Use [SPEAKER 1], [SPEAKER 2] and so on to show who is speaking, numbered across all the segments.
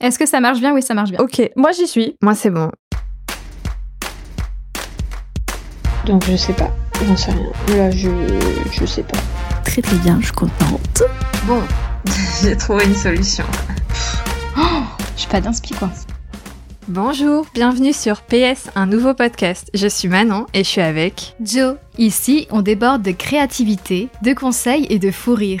[SPEAKER 1] Est-ce que ça marche bien? Oui, ça marche bien.
[SPEAKER 2] Ok, moi j'y suis.
[SPEAKER 3] Moi, c'est bon.
[SPEAKER 4] Donc je sais pas, j'en sais rien. Là, je, je sais pas.
[SPEAKER 5] Très très bien, je suis contente.
[SPEAKER 3] Bon, j'ai trouvé une solution.
[SPEAKER 1] Je suis pas d'inspi, quoi.
[SPEAKER 3] Bonjour, bienvenue sur PS, un nouveau podcast. Je suis Manon et je suis avec
[SPEAKER 1] Joe. Ici, on déborde de créativité, de conseils et de fou rire.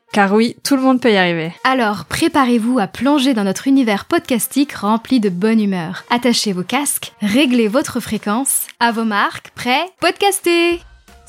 [SPEAKER 3] Car oui, tout le monde peut y arriver.
[SPEAKER 1] alors préparez-vous à plonger dans notre univers podcastique rempli de bonne humeur. Attachez vos casques, réglez votre fréquence. À vos marques, prêts? Podcastez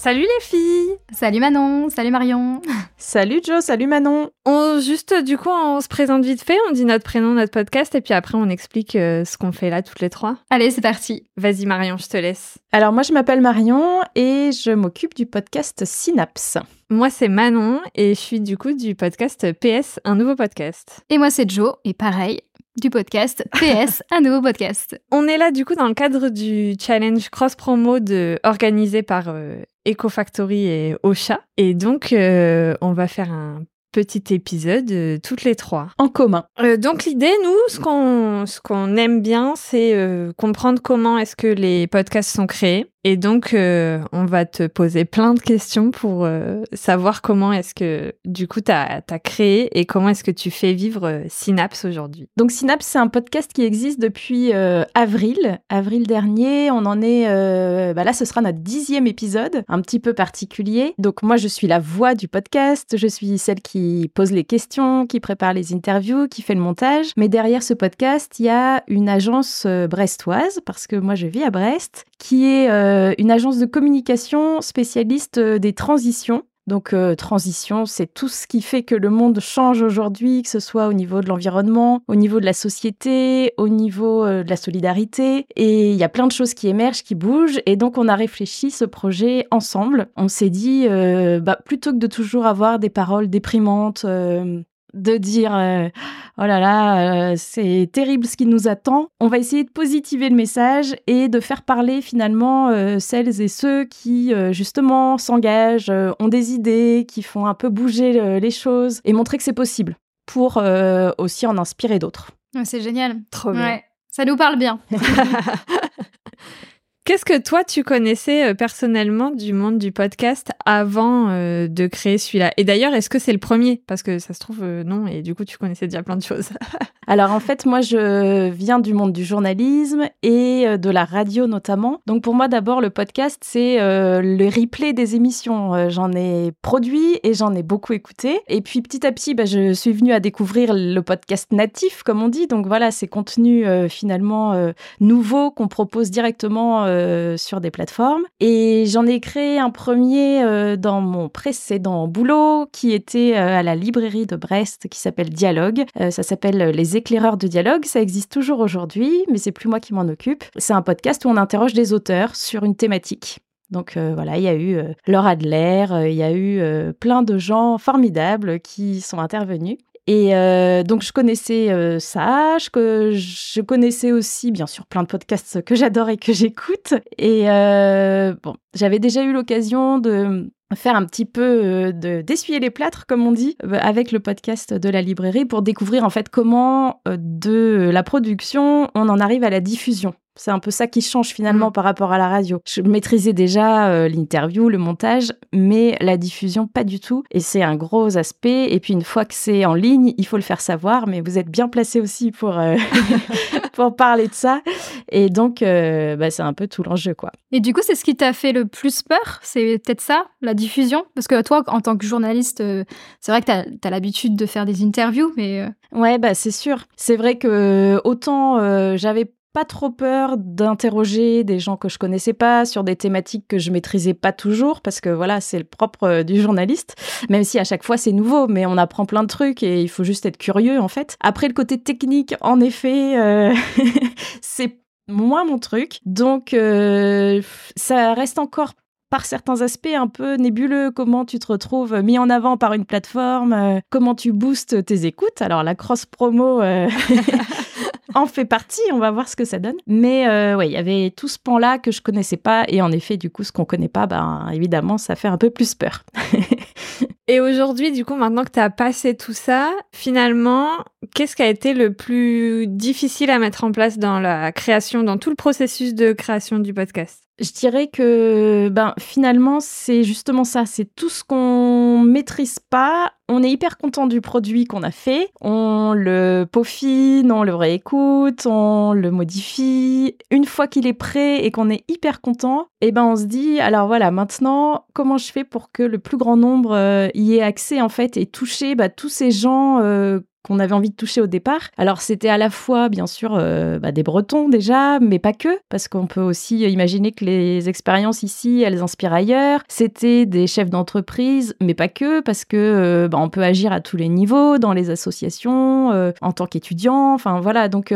[SPEAKER 3] Salut les filles
[SPEAKER 1] Salut Manon, salut Marion.
[SPEAKER 2] Salut Joe, salut Manon.
[SPEAKER 3] On juste du coup on se présente vite fait, on dit notre prénom, notre podcast et puis après on explique euh, ce qu'on fait là toutes les trois.
[SPEAKER 1] Allez, c'est parti.
[SPEAKER 3] Vas-y Marion, je te laisse.
[SPEAKER 2] Alors moi je m'appelle Marion et je m'occupe du podcast Synapse.
[SPEAKER 3] Moi c'est Manon et je suis du coup du podcast PS, un nouveau podcast.
[SPEAKER 1] Et moi c'est Joe, et pareil, du podcast PS, un nouveau podcast.
[SPEAKER 3] On est là du coup dans le cadre du challenge cross promo de organisé par euh, EcoFactory et Ocha et donc euh, on va faire un petit épisode euh, toutes les trois.
[SPEAKER 2] En commun.
[SPEAKER 3] Euh, donc l'idée, nous, ce qu'on ce qu'on aime bien, c'est euh, comprendre comment est-ce que les podcasts sont créés. Et donc, euh, on va te poser plein de questions pour euh, savoir comment est-ce que, du coup, tu as, créé et comment est-ce que tu fais vivre euh, Synapse aujourd'hui.
[SPEAKER 2] Donc Synapse, c'est un podcast qui existe depuis avril, avril dernier. On en est, bah là, ce sera notre dixième épisode, un petit peu particulier. Donc moi, je suis la voix du podcast, je suis celle qui pose les questions, qui prépare les interviews, qui fait le montage. Mais derrière ce podcast, il y a une agence brestoise, parce que moi, je vis à Brest, qui est une agence de communication spécialiste euh, des transitions. Donc, euh, transition, c'est tout ce qui fait que le monde change aujourd'hui, que ce soit au niveau de l'environnement, au niveau de la société, au niveau euh, de la solidarité. Et il y a plein de choses qui émergent, qui bougent. Et donc, on a réfléchi ce projet ensemble. On s'est dit, euh, bah, plutôt que de toujours avoir des paroles déprimantes, euh, de dire euh, oh là là euh, c'est terrible ce qui nous attend on va essayer de positiver le message et de faire parler finalement euh, celles et ceux qui euh, justement s'engagent euh, ont des idées qui font un peu bouger euh, les choses et montrer que c'est possible pour euh, aussi en inspirer d'autres
[SPEAKER 1] C'est génial.
[SPEAKER 3] Trop bien.
[SPEAKER 1] Ouais, ça nous parle bien.
[SPEAKER 3] Qu'est-ce que toi, tu connaissais euh, personnellement du monde du podcast avant euh, de créer celui-là? Et d'ailleurs, est-ce que c'est le premier? Parce que ça se trouve, euh, non, et du coup, tu connaissais déjà plein de choses.
[SPEAKER 2] Alors en fait, moi, je viens du monde du journalisme et de la radio notamment. Donc pour moi, d'abord, le podcast, c'est le replay des émissions. J'en ai produit et j'en ai beaucoup écouté. Et puis petit à petit, bah, je suis venue à découvrir le podcast natif, comme on dit. Donc voilà, ces contenus finalement nouveaux qu'on propose directement euh, sur des plateformes. Et j'en ai créé un premier euh, dans mon précédent boulot qui était euh, à la librairie de Brest qui s'appelle Dialogue. Ça s'appelle Les éclaireurs de dialogue. Ça existe toujours aujourd'hui, mais c'est plus moi qui m'en occupe. C'est un podcast où on interroge des auteurs sur une thématique. Donc voilà, il y a eu Laura Adler, il y a eu plein de gens formidables qui sont intervenus. Et euh, donc je connaissais euh, ça, je, connaissais aussi bien sûr plein de podcasts que j'adore et que j'écoute. Et euh, bon, j'avais déjà eu l'occasion de faire un petit peu de d'essuyer les plâtres comme on dit avec le podcast de la librairie pour découvrir en fait comment de la production on en arrive à la diffusion. C'est un peu ça qui change finalement
[SPEAKER 3] Mm.
[SPEAKER 2] par rapport à la radio. Je maîtrisais déjà euh, l'interview, le montage, mais la diffusion pas du tout. Et c'est un gros aspect. Et puis une fois que c'est en ligne, il faut le faire savoir. Mais vous êtes bien placé aussi pour euh, pour parler de ça. Et donc euh, bah, c'est un peu tout l'enjeu quoi.
[SPEAKER 1] Et du coup, c'est ce qui t'a fait le plus peur? C'est peut-être ça, la diffusion? Parce que toi, en tant que journaliste, c'est vrai que t'as as, l'habitude de faire des interviews, mais
[SPEAKER 2] Ouais, bah c'est sûr. C'est vrai que autant j'avais pas trop peur d'interroger des gens que je connaissais pas sur des thématiques que je maîtrisais pas toujours parce que voilà, c'est le propre euh, du journaliste, même si à chaque fois c'est nouveau, mais on apprend plein de trucs et il faut juste être curieux en fait. Après le côté technique, en effet, euh, c'est moins mon truc. Donc, euh, ça reste encore par certains aspects un peu nébuleux, comment tu te retrouves mis en avant par une plateforme, comment tu boostes tes écoutes? Alors la cross promo en fait partie, on va voir ce que ça donne. Mais euh, ouais, il y avait tout ce pan-là que je connaissais pas et en effet, du coup, ce qu'on connaît pas, ben évidemment, ça fait un peu plus peur.
[SPEAKER 3] Et aujourd'hui, du coup, maintenant que tu as passé tout ça, finalement, qu'est-ce qui a été le plus difficile à mettre en place dans la création, dans tout le processus de création du podcast?
[SPEAKER 2] Je dirais que ben finalement c'est justement ça, c'est tout ce qu'on maîtrise pas. On est hyper content du produit qu'on a fait, on le peaufine, on le réécoute, on le modifie. Une fois qu'il est prêt et qu'on est hyper content, eh ben on se dit alors voilà maintenant comment je fais pour que le plus grand nombre euh, y ait accès en fait et toucher bah, tous ces gens euh, qu'on avait envie de toucher au départ. Alors c'était à la fois bien sûr euh, bah, des Bretons déjà, mais pas que, parce qu'on peut aussi imaginer que les expériences ici, elles inspirent ailleurs. C'était des chefs d'entreprise, mais pas que, parce que euh, bah, on peut agir à tous les niveaux, dans les associations, euh, en tant qu'étudiant, enfin voilà. Donc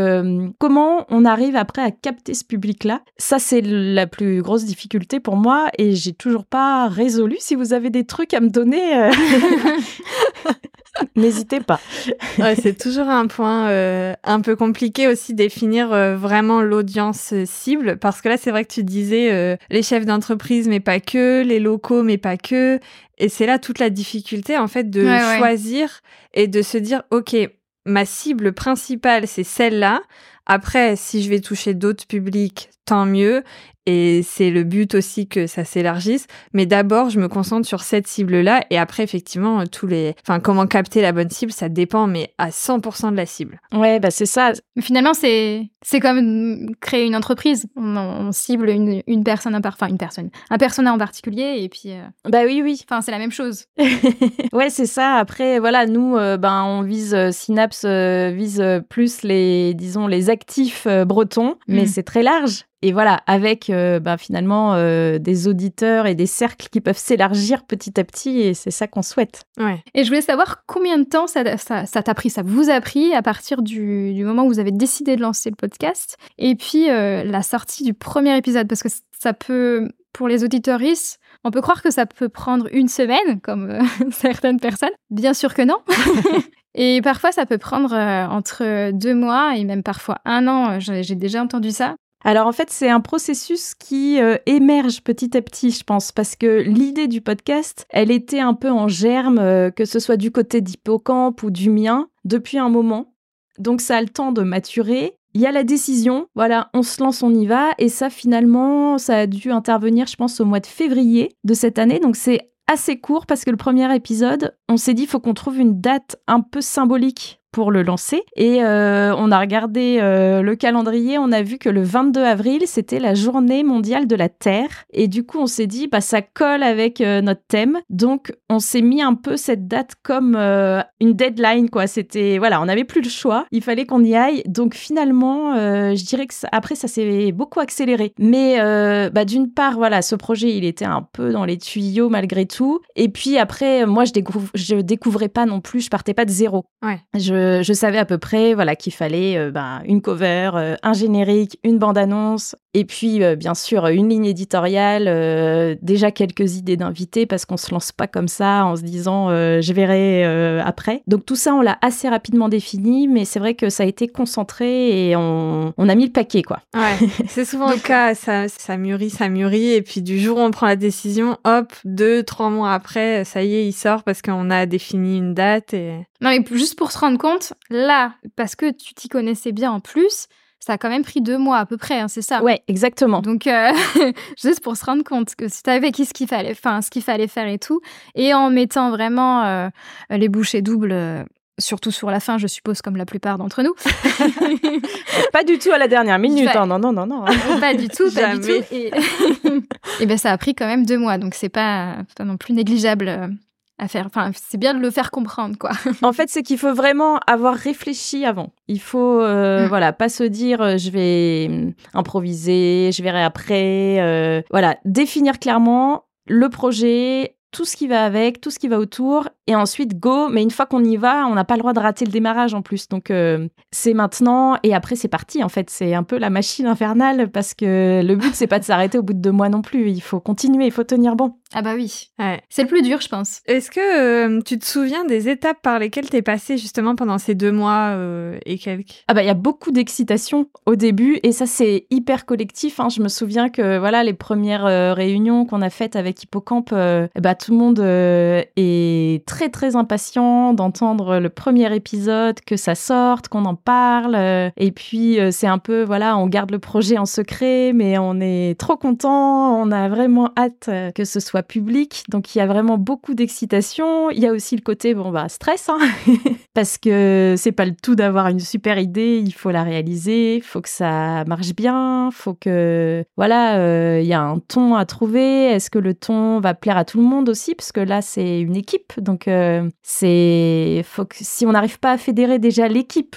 [SPEAKER 2] comment on arrive après à capter ce public-là? Ça c'est la plus grosse difficulté pour moi, et j'ai toujours pas résolu. Si vous avez des trucs à me donner. N'hésitez pas.
[SPEAKER 3] c'est toujours un point euh, un peu compliqué aussi définir euh, vraiment l'audience euh, cible parce que là c'est vrai que tu disais les chefs d'entreprise mais pas que, les locaux mais pas que et c'est là toute la difficulté en fait de choisir et de se dire OK, ma cible principale c'est celle-là. Après, si je vais toucher d'autres publics, tant mieux. Et c'est le but aussi que ça s'élargisse. Mais d'abord, je me concentre sur cette cible-là. Et après, effectivement, tous les, enfin, comment capter la bonne cible, ça dépend, mais à 100% de la cible.
[SPEAKER 2] Ouais, bah, c'est ça.
[SPEAKER 1] Mais finalement, c'est, c'est comme créer une entreprise. On, cible une, une personne, enfin, une personne, un personnage en particulier. Et puis. Euh,
[SPEAKER 2] bah oui, oui.
[SPEAKER 1] Enfin, c'est la même chose.
[SPEAKER 2] ouais, c'est ça. Après, voilà, nous, euh, ben, on vise, euh, Synapse vise plus les, disons, les actifs bretons, mais mm. c'est très large. Et voilà, avec euh, bah, finalement euh, des auditeurs et des cercles qui peuvent s'élargir petit à petit, et c'est ça qu'on souhaite.
[SPEAKER 1] Ouais. Et je voulais savoir combien de temps ça, t'a pris, ça vous a pris à partir du, moment où vous avez décidé de lancer le podcast, et puis euh, la sortie du premier épisode, parce que ça peut, pour les auditeuristes, on peut croire que ça peut prendre une semaine, comme certaines personnes. Bien sûr que non. Et parfois, ça peut prendre entre deux mois et même parfois un an. J'ai déjà entendu ça.
[SPEAKER 2] Alors en fait, c'est un processus qui euh, émerge petit à petit, je pense, parce que l'idée du podcast, elle était un peu en germe, euh, que ce soit du côté d'Hippocampe ou du mien, depuis un moment. Donc ça a le temps de maturer. Il y a la décision, voilà, on se lance, on y va. Et ça, finalement, ça a dû intervenir, je pense, au mois de février de cette année. Donc c'est assez court parce que le premier épisode, on s'est dit, faut qu'on trouve une date un peu symbolique pour le lancer. Et euh, on a regardé euh, le calendrier, on a vu que le 22 avril, c'était la journée mondiale de la Terre. Et du coup, on s'est dit, bah, ça colle avec euh, notre thème. Donc, on s'est mis un peu cette date comme une deadline, quoi. C'était, voilà, on n'avait plus le choix. Il fallait qu'on y aille. Donc, finalement, je dirais que après, ça s'est beaucoup accéléré. Mais bah, d'une part, voilà, ce projet, il était un peu dans les tuyaux malgré tout. Et puis après, moi, je, découvre, je découvrais pas non plus, je partais pas de zéro.
[SPEAKER 1] Ouais.
[SPEAKER 2] Je je, savais à peu près voilà qu'il fallait euh, ben, une cover, euh, un générique, une bande-annonce, et puis euh, bien sûr une ligne éditoriale, déjà quelques idées d'invités parce qu'on se lance pas comme ça en se disant je verrai après. Donc tout ça on l'a assez rapidement défini, mais c'est vrai que ça a été concentré et on, a mis le paquet quoi.
[SPEAKER 3] Ouais, c'est souvent le cas, ça, ça mûrit, ça mûrit, et puis du jour où on prend la décision, hop, deux, trois mois après, ça y est, il sort parce qu'on a défini une date et.
[SPEAKER 1] Non mais juste pour se rendre compte là, parce que tu t'y connaissais bien en plus, ça a quand même pris deux mois à peu près, hein, c'est ça?
[SPEAKER 2] Ouais, exactement.
[SPEAKER 1] Donc, euh, juste pour se rendre compte que si tu avais ce qu'il fallait, enfin, ce qu'il fallait faire et tout, et en mettant vraiment euh, les bouchées doubles. Euh, surtout sur la fin, je suppose, comme la plupart d'entre nous.
[SPEAKER 2] pas du tout à la dernière minute. Hein, non, non, non, non.
[SPEAKER 1] pas du tout, pas du tout. Et, et ben, ça a pris quand même deux mois, donc c'est pas, pas non plus négligeable à faire. Enfin, c'est bien de le faire comprendre, quoi.
[SPEAKER 2] en fait, c'est qu'il faut vraiment avoir réfléchi avant. Il faut, euh, mm. voilà, pas se dire euh, je vais mm, improviser, je verrai après. Euh, voilà, définir clairement le projet, tout ce qui va avec, tout ce qui va autour, et ensuite go. Mais une fois qu'on y va, on n'a pas le droit de rater le démarrage en plus. Donc euh, c'est maintenant, et après c'est parti. En fait, c'est un peu la machine infernale parce que le but c'est pas de s'arrêter au bout de deux mois non plus. Il faut continuer, il faut tenir bon.
[SPEAKER 1] Ah bah oui.
[SPEAKER 3] Ouais.
[SPEAKER 1] C'est le plus dur, je pense.
[SPEAKER 3] Est-ce que euh, tu te souviens des étapes par lesquelles t'es passé justement pendant ces deux mois euh, et quelques?
[SPEAKER 2] Ah bah il y a beaucoup d'excitation au début et ça c'est hyper collectif. hein. Je me souviens que voilà les premières euh, réunions qu'on a faites avec Hippocampe, euh, bah tout le monde euh, est très très impatient d'entendre le premier épisode, que ça sorte, qu'on en parle. euh, et puis euh, c'est un peu voilà on garde le projet en secret, mais on est trop content, on a vraiment hâte euh, que ce soit public. Donc il y a vraiment beaucoup d'excitation. Il y a aussi le côté bon bah stress. hein. parce que c'est pas le tout d'avoir une super idée, il faut la réaliser, il faut que ça marche bien, faut que voilà, euh, il y a un ton à trouver. Est-ce que le ton va plaire à tout le monde aussi? Parce que là c'est une équipe, donc euh, c'est faut que si on n'arrive pas à fédérer déjà l'équipe,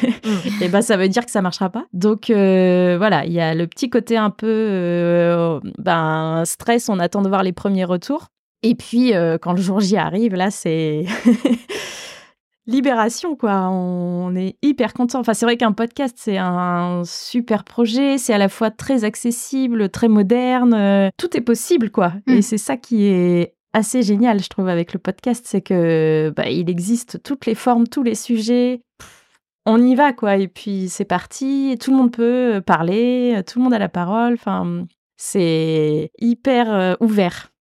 [SPEAKER 2] et ben ça veut dire que ça marchera pas. Donc euh, voilà, il y a le petit côté un peu ben stress, on attend de voir les premiers retours. Et puis euh, quand le jour J arrive, là c'est libération quoi. On est hyper content. Enfin c'est vrai qu'un podcast c'est un super projet, c'est à la fois très accessible, très moderne, euh, tout est possible quoi.
[SPEAKER 1] Mm.
[SPEAKER 2] Et c'est ça qui est assez génial je trouve avec le podcast, c'est que bah, il existe toutes les formes, tous les sujets. On y va quoi et puis c'est parti. Tout le monde peut parler, tout le monde a la parole. Enfin c'est hyper euh, ouvert.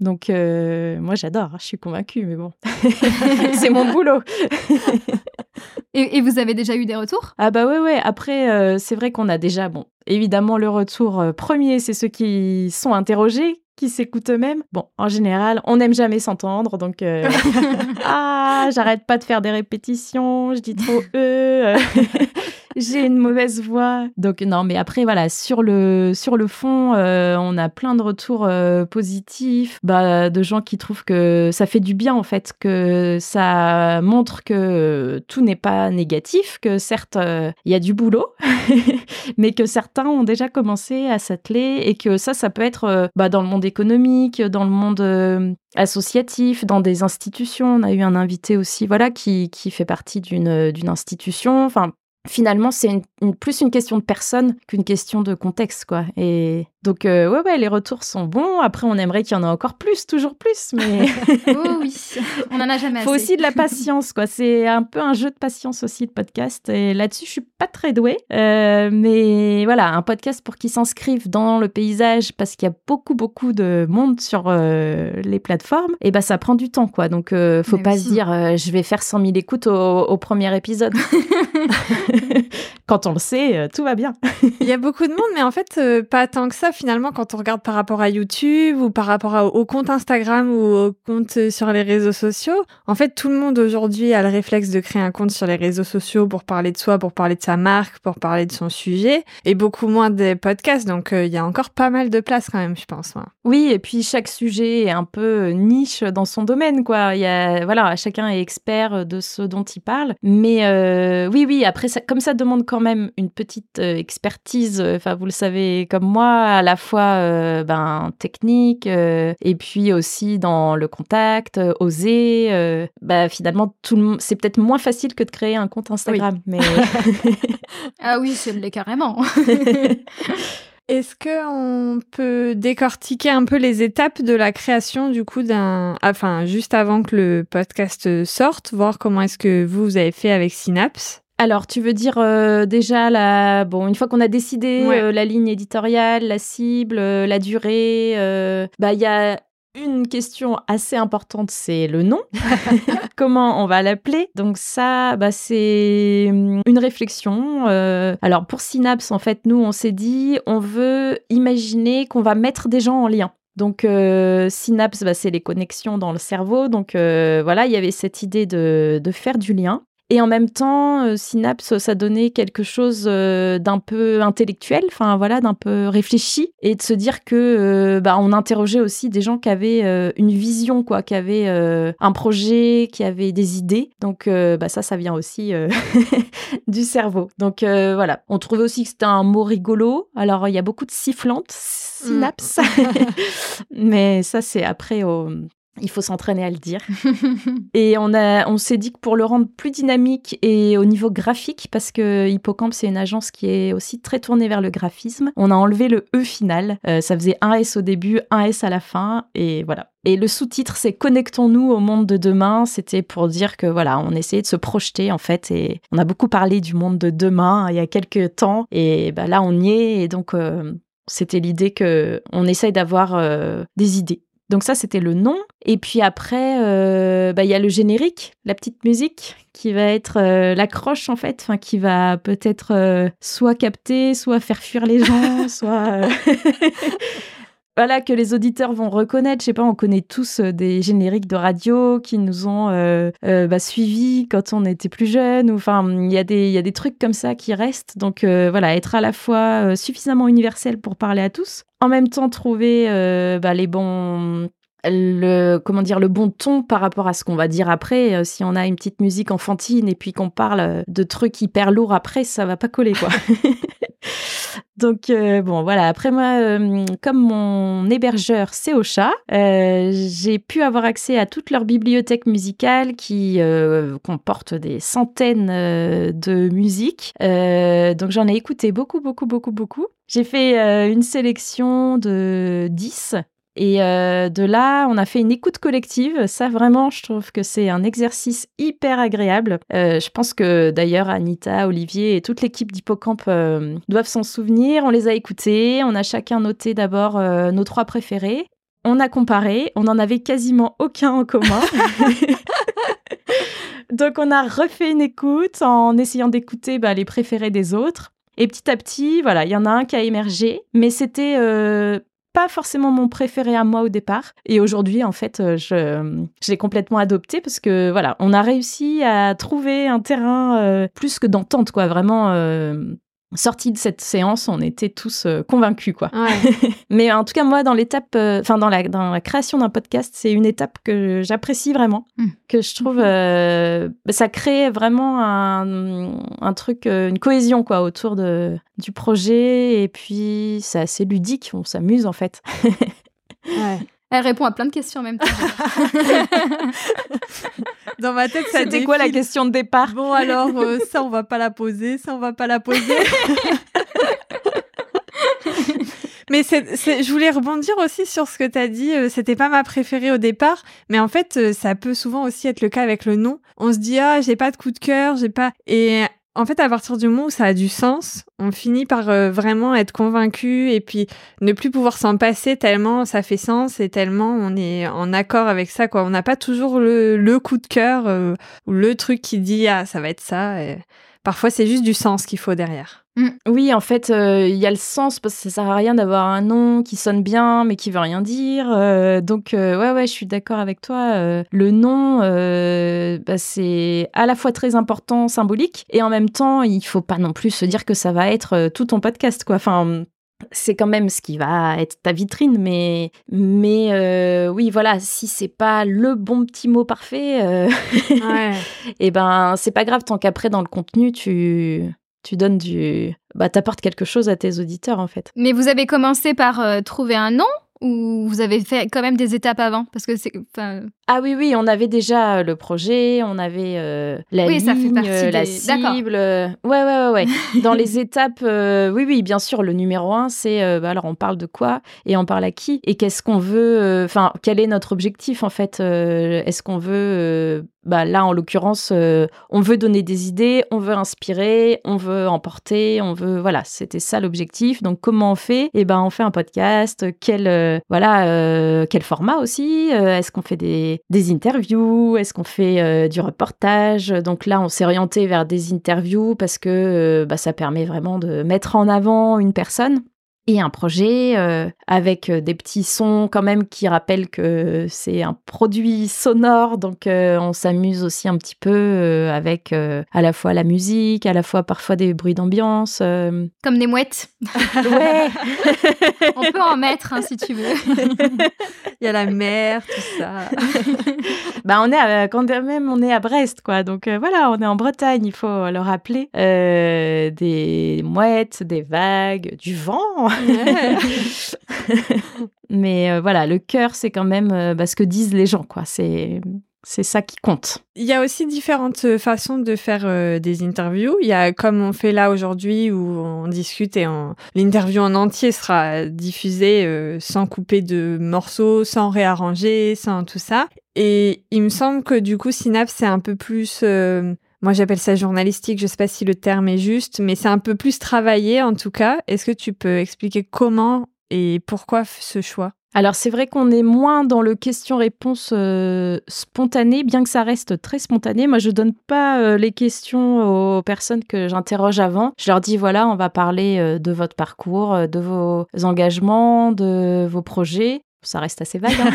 [SPEAKER 2] Donc euh, moi j'adore, je suis convaincue, mais bon, c'est mon boulot.
[SPEAKER 1] Et, et vous avez déjà eu des retours?
[SPEAKER 2] Ah bah ouais ouais. Après euh, c'est vrai qu'on a déjà bon, évidemment le retour premier, c'est ceux qui sont interrogés, qui s'écoutent eux-mêmes. Bon, en général, on n'aime jamais s'entendre, donc euh, ah j'arrête pas de faire des répétitions, je dis trop euh. J'ai une mauvaise voix. Donc non, mais après voilà, sur le sur le fond, euh, on a plein de retours euh, positifs, bah, de gens qui trouvent que ça fait du bien en fait, que ça montre que tout n'est pas négatif, que certes euh, il y a du boulot, mais que certains ont déjà commencé à s'atteler et que ça, ça peut être bah, dans le monde économique, dans le monde euh, associatif, dans des institutions. On a eu un invité aussi, voilà, qui, fait partie d'une d'une institution. Enfin, finalement, c'est plus une question de personne qu'une question de contexte, quoi. Et donc, euh, ouais, ouais, les retours sont bons. Après, on aimerait qu'il y en ait encore plus, toujours plus, mais
[SPEAKER 1] Oh oui, on en a jamais
[SPEAKER 2] faut
[SPEAKER 1] assez.
[SPEAKER 2] aussi de la patience, quoi. C'est un peu un jeu de patience aussi, le podcast. Et là-dessus, je suis pas très douée. Euh, mais voilà, un podcast pour qui s'inscrivent dans le paysage, parce qu'il y a beaucoup, beaucoup de monde sur euh, les plateformes, et ben ça prend du temps, quoi. Donc, euh, faut
[SPEAKER 1] Mais
[SPEAKER 2] pas
[SPEAKER 1] oui.
[SPEAKER 2] se dire, euh, je vais faire 100 000 écoutes au, au premier épisode. Quand on le sait, tout va bien.
[SPEAKER 3] Il y a beaucoup de monde, mais en fait, euh, pas tant que ça finalement quand on regarde par rapport à YouTube ou par rapport au compte Instagram ou au compte euh, sur les réseaux sociaux. En fait, tout le monde aujourd'hui a le réflexe de créer un compte sur les réseaux sociaux pour parler de soi, pour parler de sa marque, pour parler de son sujet, et beaucoup moins des podcasts. Donc, euh, il y a encore pas mal de place quand même, je pense.
[SPEAKER 2] Oui, et puis chaque sujet est un peu niche dans son domaine, quoi. Il y a, voilà, chacun est expert de ce dont il parle. Mais euh, oui, oui, après, comme ça demande quand même une petite euh, expertise, euh, enfin, vous le savez comme moi, la fois euh, ben, technique, euh, et puis aussi dans le contact, euh, oser. euh, bah, finalement, tout le monde- c'est peut-être moins facile que de créer un compte Instagram, mais
[SPEAKER 1] Ah oui, c'est l'est carrément.
[SPEAKER 3] Est-ce que on peut décortiquer un peu les étapes de la création du coup d'un, enfin juste avant que le podcast sorte, voir comment est-ce que vous, vous avez fait avec Synapse?
[SPEAKER 2] Alors, tu veux dire euh, déjà la bon une fois qu'on a décidé
[SPEAKER 3] Ouais.
[SPEAKER 2] euh, la ligne éditoriale, la cible, euh, la durée, bah il y a une question assez importante, c'est le nom. Comment on va l'appeler? Donc ça, bah, c'est hum, une réflexion. euh, alors pour Synapse, en fait, nous on s'est dit, on veut imaginer qu'on va mettre des gens en lien. Donc euh, synapse, bah, c'est les connexions dans le cerveau. Donc euh, voilà, il y avait cette idée de, de faire du lien. Et en même temps, euh, synapse, ça donnait quelque chose euh, d'un peu intellectuel, enfin voilà, d'un peu réfléchi, et de se dire que euh, bah, on interrogeait aussi des gens qui avaient une vision, quoi, qui avaient un projet, qui avaient des idées. Donc bah, ça, ça vient aussi du cerveau. Donc voilà, on trouvait aussi que c'était un mot rigolo. Alors il y a beaucoup de sifflantes, synapse, mais ça c'est après au Il faut s'entraîner à le dire. et on, a, on s'est dit que pour le rendre plus dynamique et au niveau graphique, parce que Hippocampe, c'est une agence qui est aussi très tournée vers le graphisme, on a enlevé le E final. Euh, ça faisait un S au début, un S à la fin, et voilà. Et le sous-titre, c'est Connectons-nous au monde de demain. C'était pour dire que voilà, on essayait de se projeter en fait. Et on a beaucoup parlé du monde de demain il y a quelques temps. Et bah, là, on y est. Et donc, euh, c'était l'idée que on essaye d'avoir euh, des idées donc ça, c'était le nom. Et puis après, euh, bah, il y a le générique, la petite musique qui va être euh, l'accroche en fait, qui va peut-être euh, soit capter, soit faire fuir les gens, soit voilà que les auditeurs vont reconnaître. Je sais pas, on connaît tous des génériques de radio qui nous ont bah, suivis quand on était plus jeunes. Enfin, il y a des trucs comme ça qui restent. Donc voilà, être à la fois suffisamment universel pour parler à tous, en même temps trouver euh, bah, les bons le comment dire le bon ton par rapport à ce qu'on va dire après euh, si on a une petite musique enfantine et puis qu'on parle de trucs hyper lourds après ça va pas coller quoi donc euh, bon voilà. Après moi comme mon hébergeur c'est Ocha j'ai pu avoir accès à toute leur bibliothèque musicale qui comporte des centaines de musiques. Donc j'en ai écouté beaucoup beaucoup beaucoup beaucoup. J'ai fait euh, une sélection de 10 et euh, de là, on a fait une écoute collective. Ça, vraiment, je trouve que c'est un exercice hyper agréable. Euh, je pense que d'ailleurs, Anita, Olivier et toute l'équipe d'Hippocampe doivent s'en souvenir. On les a écoutés. On a chacun noté d'abord nos trois préférés. On a comparé. On n'en avait quasiment aucun en commun. Donc, on a refait une écoute en essayant d'écouter bah, les préférés des autres. Et petit à petit, voilà, il y en a un qui a émergé, mais c'était euh, pas forcément mon préféré à moi au départ. Et aujourd'hui, en fait, euh, je, je l'ai complètement adopté parce que voilà, on a réussi à trouver un terrain euh, plus que d'entente, quoi. Vraiment, sortie de cette séance, on était tous euh, convaincus, quoi. Mais en tout cas, moi, dans l'étape, euh, enfin, dans, la, dans la création d'un podcast, c'est une étape que j'apprécie vraiment, hmm. que je trouve, euh, ça crée vraiment un, un, truc, une cohésion, quoi, autour de, du projet. Et puis, c'est assez ludique, on s'amuse, en fait.
[SPEAKER 1] ouais. Elle répond à plein de questions en même temps.
[SPEAKER 3] Dans ma tête, ça
[SPEAKER 2] C'était quoi la question de départ
[SPEAKER 3] Bon, alors, euh, ça, on va pas la poser, ça, on va pas la poser. mais c'est, je voulais rebondir aussi sur ce que tu as dit. Euh, c'était pas ma préférée au départ, mais en fait, euh, ça peut souvent aussi être le cas avec le nom. On se dit ah j'ai pas de coup de cœur, j'ai pas. Et en fait, à partir du moment où ça a du sens, on finit par euh, vraiment être convaincu et puis ne plus pouvoir s'en passer tellement ça fait sens et tellement on est en accord avec ça. Quoi. On n'a pas toujours le, coup de cœur euh, ou le truc qui dit ah ça va être ça. Parfois, c'est juste du sens qu'il faut derrière.
[SPEAKER 2] Mm. Oui, en fait, euh, il y a le sens parce que ça sert à rien d'avoir un nom qui sonne bien mais qui veut rien dire. Euh, donc, euh, ouais, ouais, je suis d'accord avec toi. le nom, bah, c'est à la fois très important, symbolique, et en même temps, il faut pas non plus se dire que ça va être tout ton podcast, quoi. Enfin, c'est quand même ce qui va être ta vitrine, mais, mais oui, voilà, si c'est pas le bon petit mot parfait, ouais. et eh ben c'est pas grave tant qu'après dans le contenu tu tu donnes du bah t'apportes quelque chose à tes auditeurs en fait.
[SPEAKER 1] Mais vous avez commencé par trouver un nom ou vous avez fait quand même des étapes avant? Parce que c'est
[SPEAKER 2] ah oui oui on avait déjà le projet on avait euh, la oui, ligne ça fait partie la cible ouais ouais ouais, ouais. dans les étapes euh, oui oui bien sûr le numéro un c'est euh, bah, alors on parle de quoi et on parle à qui et qu'est-ce qu'on veut enfin quel est notre objectif en fait est-ce qu'on veut bah là en l'occurrence on veut donner des idées on veut inspirer on veut emporter on veut voilà c'était ça l'objectif. Donc comment on fait? Eh ben on fait un podcast quel euh, euh, format aussi? Euh, Est-ce qu'on fait des, interviews? Est-ce qu'on fait du reportage? Donc là, on s'est orienté vers des interviews parce que bah, ça permet vraiment de mettre en avant une personne et un projet euh, avec euh, des petits sons quand même qui rappellent que c'est un produit sonore. Donc euh, on s'amuse aussi un petit peu avec à la fois la musique à la fois parfois des bruits d'ambiance
[SPEAKER 1] comme des mouettes.
[SPEAKER 2] Ouais.
[SPEAKER 1] On peut en mettre hein, si tu veux.
[SPEAKER 3] Il y a la mer tout ça.
[SPEAKER 2] Bah on est à, quand même on est à Brest quoi. Donc voilà on est en Bretagne il faut le rappeler. Des mouettes des vagues du vent Mais euh, voilà, le cœur, c'est quand même euh, bah, ce que disent les gens, quoi. C'est c'est ça qui compte.
[SPEAKER 3] Il y a aussi différentes euh, façons de faire des interviews. Il y a comme on fait là aujourd'hui où on discute et l'interview en entier sera diffusée sans couper de morceaux, sans réarranger, sans tout ça. Et il me semble que du coup Synapse c'est un peu plus moi, j'appelle ça journalistique. Je sais pas si le terme est juste, mais c'est un peu plus travaillé en tout cas. Est-ce que tu peux expliquer comment et pourquoi ce choix?
[SPEAKER 2] Alors c'est vrai qu'on est moins dans le question-réponse euh, spontané, bien que ça reste très spontané. Moi, je donne pas euh, les questions aux personnes que j'interroge avant. Je leur dis voilà, on va parler euh, de votre parcours, de vos engagements, de vos projets ça reste assez vague. Hein.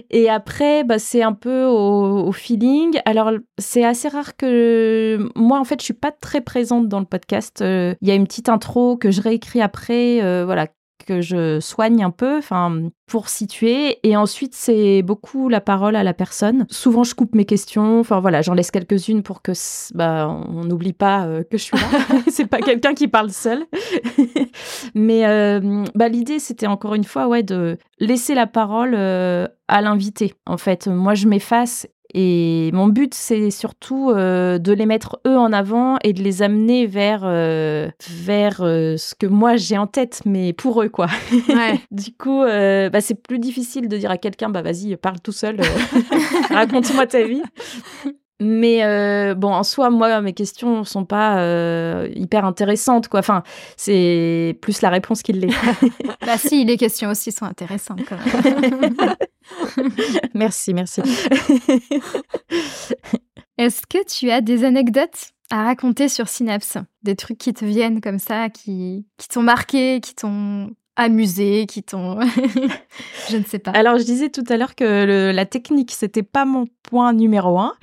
[SPEAKER 2] et après, bah, c'est un peu au, feeling. Alors, c'est assez rare que moi, en fait, je suis pas très présente dans le podcast. Euh, il y a une petite intro que je réécris après, euh, voilà, que je soigne un peu, enfin, pour situer. Et ensuite, c'est beaucoup la parole à la personne. Souvent, je coupe mes questions. Enfin, voilà, j'en laisse quelques-unes pour que, bah, on n'oublie pas euh, que je suis là. c'est pas quelqu'un qui parle seul. Mais, euh, bah, l'idée, c'était encore une fois, ouais, de laisser la parole euh, à l'invité. En fait, moi, je m'efface et mon but, c'est surtout euh, de les mettre eux en avant et de les amener vers, euh, vers euh, ce que moi j'ai en tête, mais pour eux, quoi. Ouais. du coup, bah, c'est plus difficile de dire à quelqu'un, bah vas-y, parle tout seul, raconte-moi ta vie. Mais bon, en soi, moi, mes questions sont pas hyper intéressantes, quoi. Enfin, c'est plus la réponse qui l'est.
[SPEAKER 1] bah si, les questions aussi sont intéressantes, quand même.
[SPEAKER 2] merci, merci.
[SPEAKER 1] Est-ce que tu as des anecdotes à raconter sur Synapse? Des trucs qui te viennent comme ça, qui, qui t'ont marqué, qui t'ont amusé, qui t'ont... je ne sais pas.
[SPEAKER 2] Alors, je disais tout à l'heure que la technique, c'était pas mon point numéro un.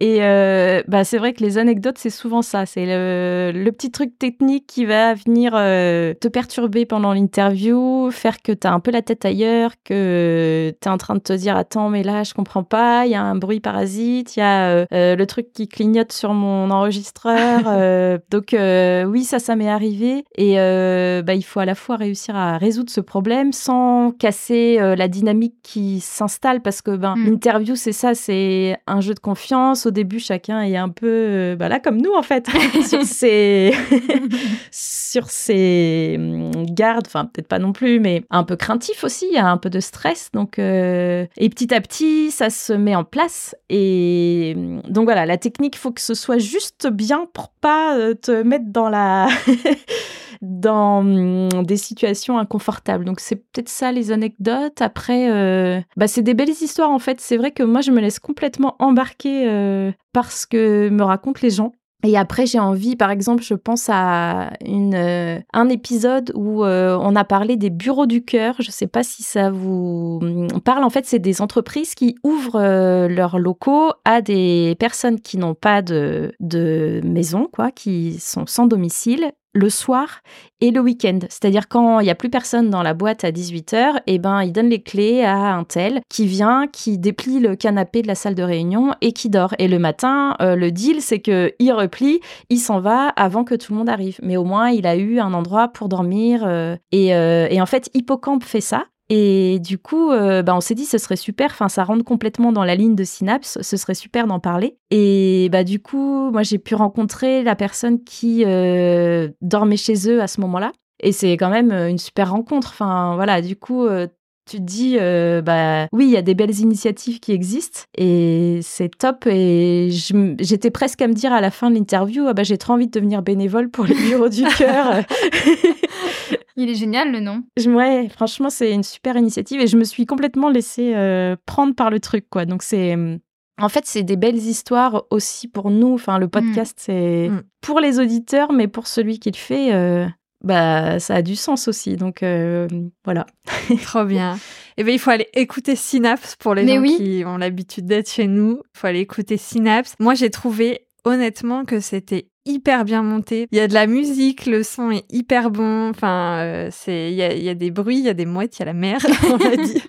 [SPEAKER 2] Et euh, bah, c'est vrai que les anecdotes, c'est souvent ça. C'est le, petit truc technique qui va venir euh, te perturber pendant l'interview, faire que tu as un peu la tête ailleurs, que tu es en train de te dire Attends, mais là, je comprends pas, il y a un bruit parasite, il y a euh, le truc qui clignote sur mon enregistreur. donc, oui, ça, ça m'est arrivé. Et bah, il faut à la fois réussir à résoudre ce problème sans casser la dynamique qui s'installe parce que ben, mm. l'interview, c'est ça, c'est un jeu de confiance. Au début, chacun est un peu, euh, bah là, comme nous en fait, sur ses, sur ses hum, gardes. Enfin, peut-être pas non plus, mais un peu craintif aussi. Il y a un peu de stress. Donc, euh, et petit à petit, ça se met en place. Et hum, donc voilà, la technique, il faut que ce soit juste bien pour pas euh, te mettre dans la dans hum, des situations inconfortables. Donc c'est peut-être ça les anecdotes. Après, euh, bah, c'est des belles histoires en fait. C'est vrai que moi je me laisse complètement embarquer euh, parce que me racontent les gens. Et après, j'ai envie, par exemple, je pense à une, euh, un épisode où on a parlé des bureaux du cœur. Je ne sais pas si ça vous hum, parle. En fait, c'est des entreprises qui ouvrent leurs locaux à des personnes qui n'ont pas de, de maison, quoi, qui sont sans domicile le soir et le week-end. C'est-à-dire quand il n'y a plus personne dans la boîte à 18h, et eh ben, il donne les clés à un tel qui vient, qui déplie le canapé de la salle de réunion et qui dort. Et le matin, euh, le deal, c'est que il replie, il s'en va avant que tout le monde arrive. Mais au moins, il a eu un endroit pour dormir. Euh, et, euh, et en fait, Hippocampe fait ça. Et du coup, euh, bah, on s'est dit, ce serait super, enfin, ça rentre complètement dans la ligne de Synapse, ce serait super d'en parler. Et bah, du coup, moi, j'ai pu rencontrer la personne qui euh, dormait chez eux à ce moment-là. Et c'est quand même euh, une super rencontre. Enfin, voilà, du coup, tu te dis, bah oui, il y a des belles initiatives qui existent et c'est top. Et j'étais presque à me dire à la fin de l'interview, ah bah, j'ai trop envie de devenir bénévole pour les bureaux du cœur.
[SPEAKER 1] Il est génial le nom.
[SPEAKER 2] Ouais, franchement, c'est une super initiative et je me suis complètement laissée euh, prendre par le truc, quoi. Donc c'est. Euh, en fait, c'est des belles histoires aussi pour nous. Enfin, le mm. podcast, c'est mm. pour les auditeurs, mais pour celui qui le fait, euh, bah, ça a du sens aussi. Donc, voilà.
[SPEAKER 3] Trop bien. Eh bien, il faut aller écouter Synapse pour les gens qui ont l'habitude d'être chez nous. Il faut aller écouter Synapse. Moi, j'ai trouvé honnêtement que c'était hyper bien monté. Il y a de la musique, le son est hyper bon. Enfin, euh, c'est il y a, y a, des bruits, il y a des mouettes, il y a la mer, on va dire.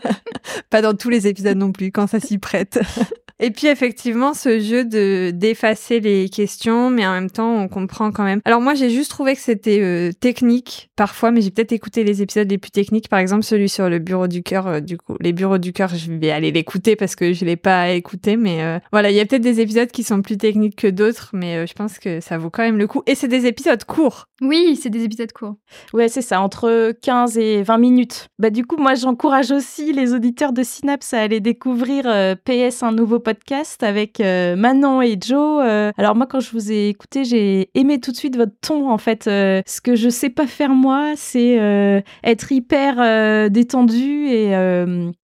[SPEAKER 3] Pas dans tous les épisodes non plus, quand ça s'y prête. Et puis effectivement, ce jeu de d'effacer les questions, mais en même temps, on comprend quand même. Alors moi, j'ai juste trouvé que c'était euh, technique parfois, mais j'ai peut-être écouté les épisodes les plus techniques. Par exemple, celui sur le bureau du cœur. euh, du coup, les bureaux du cœur, je vais aller l'écouter parce que je l'ai pas écouté. Mais euh, voilà, il y a peut-être des épisodes qui sont plus techniques que d'autres, mais euh, je pense que ça vaut quand même le coup. Et c'est des épisodes courts.
[SPEAKER 1] Oui, c'est des épisodes courts.
[SPEAKER 2] Ouais, c'est ça, entre 15 et 20 minutes. Bah, du coup, moi, j'encourage aussi les auditeurs de Synapse à aller découvrir euh, PS, un nouveau podcast avec euh, Manon et Joe. Euh, alors, moi, quand je vous ai écouté, j'ai aimé tout de suite votre ton, en fait. Euh, ce que je sais pas faire, moi, c'est être hyper détendu et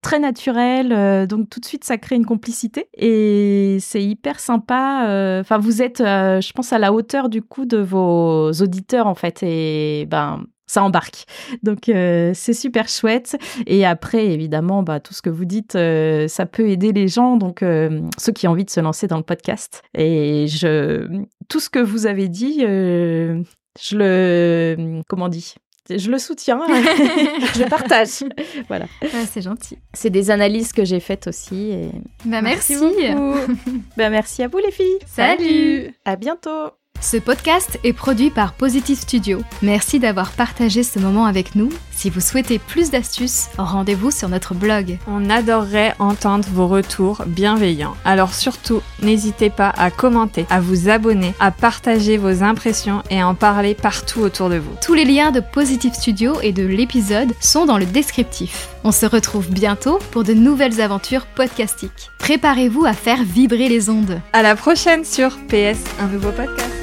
[SPEAKER 2] très naturel. Donc, tout de suite, ça crée une complicité. Et c'est hyper sympa. Enfin, vous êtes, je pense, à la hauteur, du coup, de vos auditeurs, en fait. Et ben ça embarque. Donc euh, c'est super chouette. Et après, évidemment, bah, tout ce que vous dites, euh, ça peut aider les gens, donc euh, ceux qui ont envie de se lancer dans le podcast. Et je, tout ce que vous avez dit, je le, comment on dit je le soutiens, je le partage. Voilà.
[SPEAKER 1] Ouais, c'est gentil.
[SPEAKER 2] C'est des analyses que j'ai faites aussi. Et...
[SPEAKER 1] Bah, merci.
[SPEAKER 2] beaucoup. Ben, merci à vous les filles.
[SPEAKER 1] Salut.
[SPEAKER 2] À bientôt.
[SPEAKER 1] Ce podcast est produit par Positive Studio. Merci d'avoir partagé ce moment avec nous. Si vous souhaitez plus d'astuces, rendez-vous sur notre blog.
[SPEAKER 3] On adorerait entendre vos retours bienveillants. Alors surtout, n'hésitez pas à commenter, à vous abonner, à partager vos impressions et à en parler partout autour de vous.
[SPEAKER 1] Tous les liens de Positive Studio et de l'épisode sont dans le descriptif. On se retrouve bientôt pour de nouvelles aventures podcastiques. Préparez-vous à faire vibrer les ondes.
[SPEAKER 3] À la prochaine sur PS, un nouveau podcast.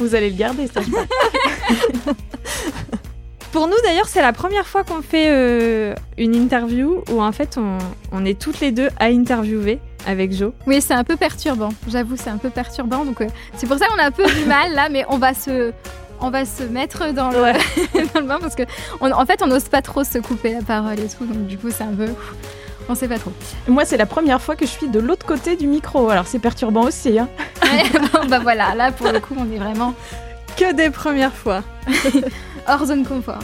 [SPEAKER 2] Vous allez le garder, ça.
[SPEAKER 3] Pour nous d'ailleurs, c'est la première fois qu'on fait euh, une interview où en fait on, on est toutes les deux à interviewer avec Jo.
[SPEAKER 1] Oui, c'est un peu perturbant. J'avoue, c'est un peu perturbant. Donc, euh, c'est pour ça qu'on a un peu du mal là, mais on va se, on va se mettre dans le, dans le bain parce que, on- en fait, on n'ose pas trop se couper la parole et tout. Donc, du coup, c'est un peu, on sait pas trop.
[SPEAKER 2] Moi, c'est la première fois que je suis de l'autre côté du micro. Alors, c'est perturbant aussi. Hein.
[SPEAKER 1] Bon, bah voilà, là pour le coup, on est vraiment
[SPEAKER 3] Que des premières fois.
[SPEAKER 1] hors zone confort.